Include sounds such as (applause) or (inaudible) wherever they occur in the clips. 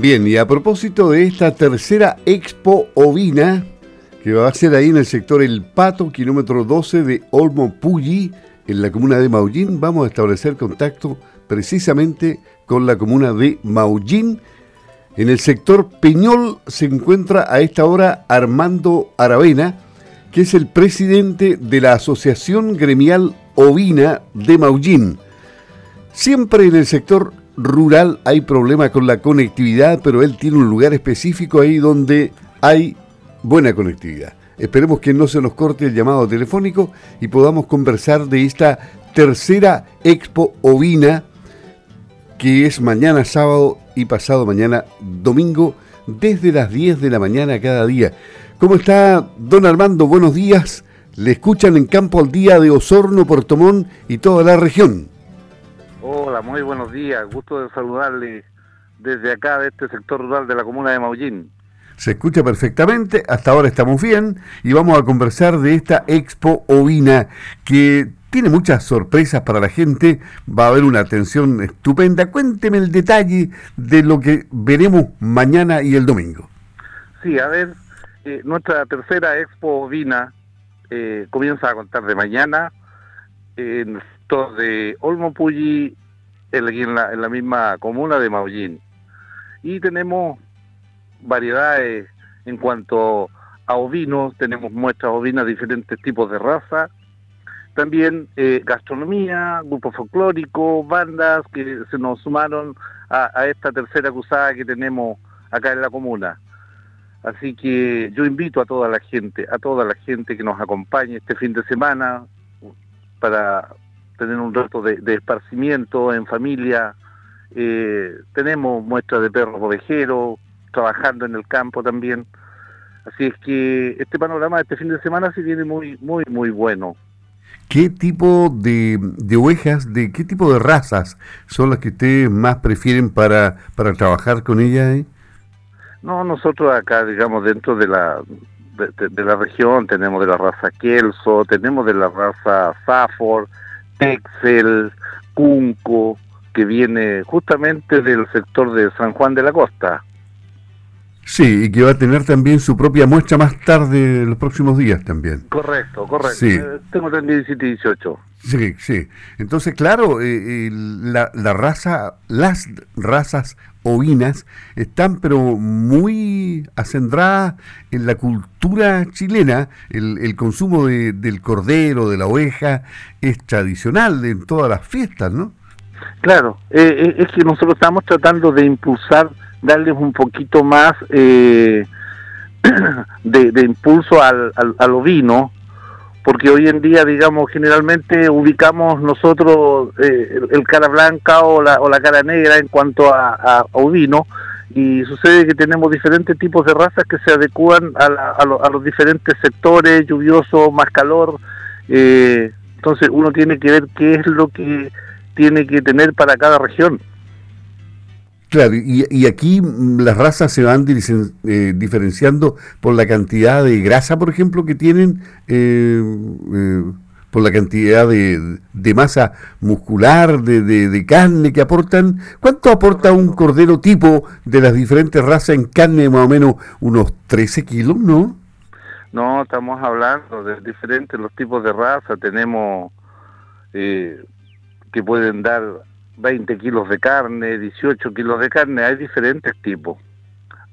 Bien, y a propósito de esta tercera expo ovina, que va a ser ahí en el sector El Pato, kilómetro 12 de Olmo Pulli, en la comuna de Maullín, vamos a establecer contacto precisamente con la comuna de Maullín. En el sector Peñol se encuentra a esta hora Armando Aravena, que es el presidente de la Asociación Gremial Ovina de Maullín. Siempre en el sector rural hay problema con la conectividad, pero él tiene un lugar específico ahí donde hay buena conectividad. Esperemos que no se nos corte el llamado telefónico y podamos conversar de esta tercera expo ovina que es mañana sábado y pasado mañana domingo desde las 10 de la mañana cada día. ¿Cómo está don Armando? Buenos días. Le escuchan en Campo al Día de Osorno, Portomón y toda la región. Hola, muy buenos días. Gusto de saludarle desde acá, de este sector rural de la comuna de Maullín. Se escucha perfectamente, hasta ahora estamos bien y vamos a conversar de esta Expo Ovina que tiene muchas sorpresas para la gente, va a haber una atención estupenda. Cuénteme el detalle de lo que veremos mañana y el domingo. Sí, a ver, eh, nuestra tercera Expo Ovina eh, comienza a contar de mañana en el sector de Olmo Pulli, en la, misma comuna de Maullín. Y tenemos variedades en cuanto a ovinos, tenemos muestras ovinas de diferentes tipos de raza, también eh, gastronomía, grupos folclóricos, bandas que se nos sumaron a, a, esta tercera cruzada que tenemos acá en la comuna. Así que yo invito a toda la gente, a toda la gente que nos acompañe este fin de semana para tener un rato de, de esparcimiento en familia. Eh, tenemos muestras de perros ovejeros, trabajando en el campo también. Así es que este panorama de este fin de semana sí viene muy, muy, muy bueno. ¿Qué tipo de, de, ovejas, de qué tipo de razas son las que ustedes más prefieren para, para trabajar con ellas? Eh? No, nosotros acá, digamos, dentro de la, de, de, de, la región tenemos de la raza Kelso, tenemos de la raza Safford, Texel, Cunco, que viene justamente del sector de San Juan de la Costa. Sí, y que va a tener también su propia muestra más tarde, los próximos días también. Correcto, correcto. Sí. Eh, tengo 17 y 18. Sí, sí. Entonces, claro, eh, eh, las razas ovinas están pero muy acendradas en la cultura chilena. El, el consumo de, del cordero, de la oveja, es tradicional en todas las fiestas, ¿no? Claro, eh, es que nosotros estamos tratando de impulsar darles un poquito más eh, (clears throat) de, impulso al, al, ovino, porque hoy en día, digamos, generalmente ubicamos nosotros eh, el, cara blanca o la, o la cara negra en cuanto a, a, ovino, y sucede que tenemos diferentes tipos de razas que se adecúan a, la, a, lo, a los diferentes sectores, lluvioso, más calor, eh, entonces uno tiene que ver qué es lo que tiene que tener para cada región. Claro, y, y, aquí las razas se van eh, diferenciando por la cantidad de grasa, por ejemplo, que tienen, eh, eh, por la cantidad de, de masa muscular, de, de, de, carne que aportan. ¿Cuánto aporta un cordero tipo de las diferentes razas en carne? Más o menos unos 13 kilos, ¿no? No, estamos hablando de diferentes los tipos de raza. Tenemos que pueden dar 20 kilos de carne, 18 kilos de carne, hay diferentes tipos.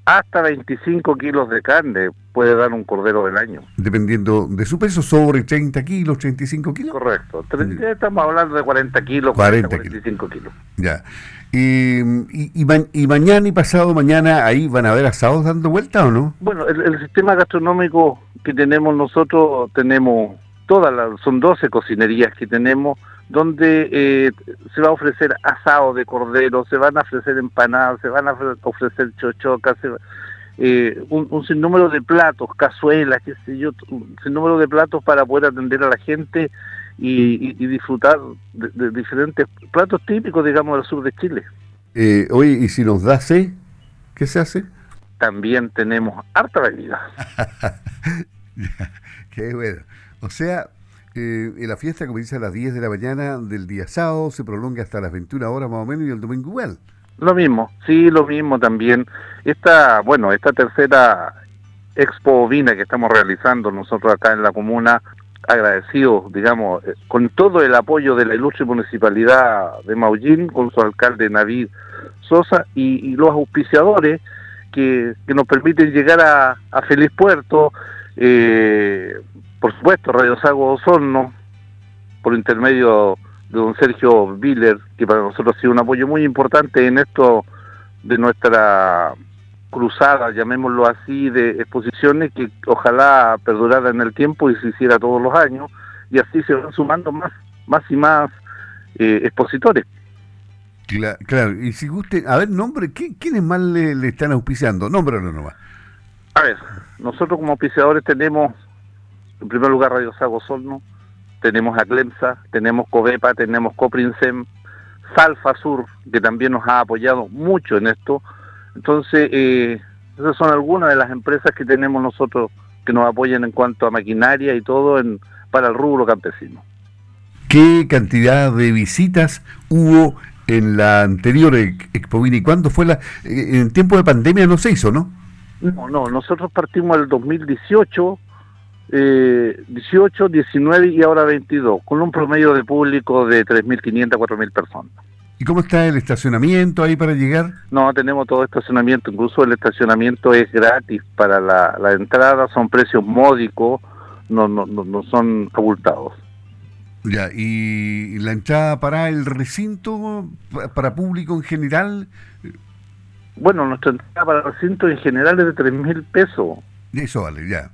Hasta 25 kilos de carne puede dar un cordero del año. Dependiendo de su peso, sobre 30 kilos, 35 kilos. Correcto. Estamos hablando de 40 kilos, 40, 40 45 kilos. Ya. Y, y, y, ma y, mañana y pasado mañana, ¿ahí van a haber asados dando vuelta o no? Bueno, el, el sistema gastronómico que tenemos nosotros, tenemos todas las, son 12 cocinerías que tenemos, donde eh, se va a ofrecer asado de cordero, se van a ofrecer empanadas, se van a ofrecer chochocas, se, eh, un, un, sinnúmero de platos, cazuelas, qué sé yo, un sinnúmero de platos para poder atender a la gente y, y, y disfrutar de, de, diferentes platos típicos, digamos, del sur de Chile. Eh, oye, ¿y si nos da C, qué se hace? También tenemos harta bebida. (laughs) qué bueno. O sea, eh, la fiesta comienza a las 10 de la mañana del día sábado, se prolonga hasta las 21 horas más o menos y el domingo igual. Lo mismo, sí, lo mismo también. Esta, bueno, esta tercera expo ovina que estamos realizando nosotros acá en la comuna, agradecidos, digamos, eh, con todo el apoyo de la ilustre municipalidad de Maullín, con su alcalde Navid Sosa y, los auspiciadores que, nos permiten llegar a, Feliz Puerto, eh, por supuesto, Radio Sago Osorno, por intermedio de don Sergio Viller, que para nosotros ha sido un apoyo muy importante en esto de nuestra cruzada, llamémoslo así, de exposiciones que ojalá perdurara en el tiempo y se hiciera todos los años, y así se van sumando más, más y más eh, expositores. Claro, y si guste, a ver, nombre, ¿quiénes más le, están auspiciando? Nómbralo nomás. A ver, nosotros como auspiciadores tenemos, en primer lugar, Radio Sago Solno, tenemos a Clemsa, tenemos Covepa, tenemos Coprinsem, Salfa Sur, que también nos ha apoyado mucho en esto. Entonces, eh, esas son algunas de las empresas que tenemos nosotros que nos apoyan en cuanto a maquinaria y todo en, para el rubro campesino. ¿Qué cantidad de visitas hubo en la anterior Expo ¿Y cuándo fue la...? Eh, en tiempo de pandemia no se hizo, ¿no? No, no, nosotros partimos el 2018 eh, 18, 19 y ahora 22, con un promedio de público de 3.500 a 4.000 personas. ¿Y cómo está el estacionamiento ahí para llegar? No, tenemos todo estacionamiento, incluso el estacionamiento es gratis para la, entrada, son precios módicos, no, no, no, son abultados. Ya, ¿y la entrada para el recinto, para público en general? Bueno, nuestra entrada para el recinto en general es de 3.000 pesos. Eso vale, ya.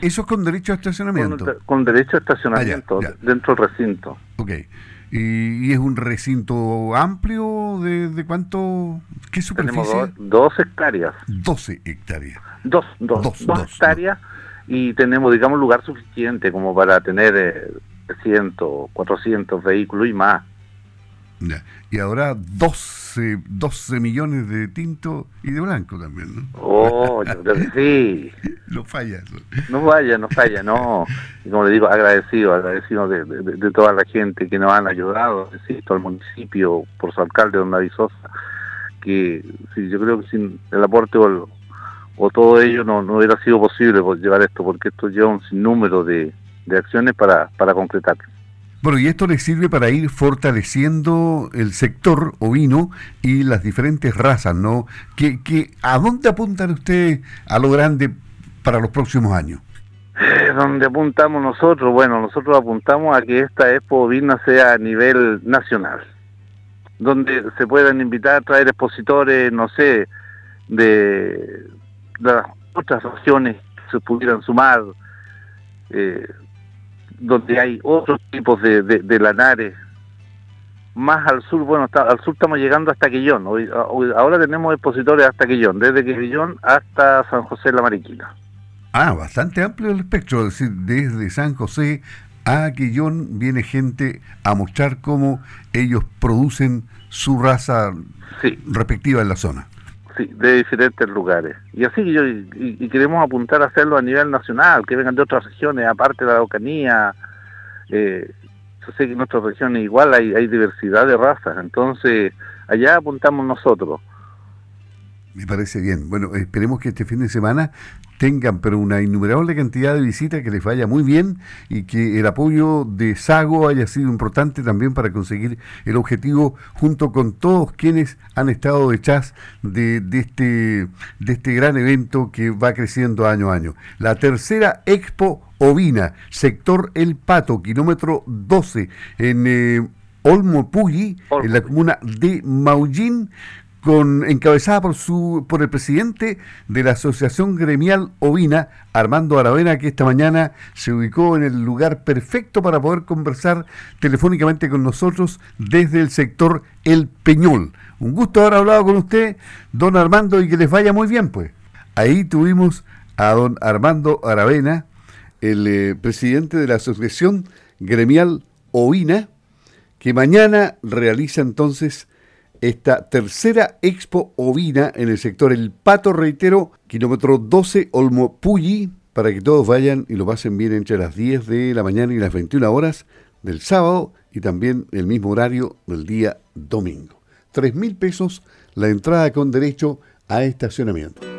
¿Eso es con derecho a estacionamiento? Con, derecho a estacionamiento ah, dentro del recinto. Ok. ¿Y, es un recinto amplio? ¿De, cuánto? ¿Qué superficie? Tenemos dos hectáreas. 12 hectáreas. Dos, dos, dos, hectáreas y tenemos, digamos, lugar suficiente como para tener eh, 300, 400 vehículos y más. Y ahora 12, 12 millones de tinto y de blanco también, ¿no? Oh, yo creo que sí. (laughs) no falla. No falla, no falla, no. Y como le digo, agradecido, agradecido de, de, toda la gente que nos han ayudado, insisto, al municipio, por su alcalde, don David Sosa, que sí, yo creo que sin el aporte o, o todo ello no, no hubiera sido posible llevar esto, porque esto lleva un sinnúmero de, de acciones para, para concretarlo. Bueno, y esto le sirve para ir fortaleciendo el sector ovino y las diferentes razas, ¿no? ¿Qué, a dónde apuntan ustedes a lo grande para los próximos años? Eh, ¿Dónde apuntamos nosotros? Bueno, nosotros apuntamos a que esta expo ovina sea a nivel nacional, donde se puedan invitar a traer expositores, no sé, de, las otras regiones que se pudieran sumar, eh, donde hay otros tipos de, de, lanares. Más al sur, bueno, al sur estamos llegando hasta Quillón. Hoy, ahora tenemos expositores hasta Quillón, desde Quillón hasta San José de la Mariquina. Ah, bastante amplio el espectro, es decir, desde San José a Quillón viene gente a mostrar cómo ellos producen su raza respectiva en la zona. Sí, de diferentes lugares. Y así yo, y, queremos apuntar a hacerlo a nivel nacional, que vengan de otras regiones, aparte de la Araucanía. Eh, yo sé que en nuestras regiones igual hay, hay diversidad de razas, entonces allá apuntamos nosotros. Me parece bien. Bueno, esperemos que este fin de semana tengan pero una innumerable cantidad de visitas, que les vaya muy bien y que el apoyo de Sago haya sido importante también para conseguir el objetivo junto con todos quienes han estado detrás de, de, este, de este gran evento que va creciendo año a año. La tercera Expo Ovina, sector El Pato, kilómetro 12, en eh, Olmo en la comuna de Maullín, encabezada por el presidente de la Asociación Gremial Ovina, Armando Aravena, que esta mañana se ubicó en el lugar perfecto para poder conversar telefónicamente con nosotros desde el sector El Peñol. Un gusto haber hablado con usted, don Armando, y que les vaya muy bien, pues. Ahí tuvimos a don Armando Aravena, el eh, presidente de la Asociación Gremial Ovina, que mañana realiza entonces esta tercera expo ovina en el sector El Pato, reitero, kilómetro 12 Olmo Pulli, para que todos vayan y lo pasen bien entre las 10 de la mañana y las 21 horas del sábado y también el mismo horario del día domingo. 3 mil pesos la entrada con derecho a estacionamiento.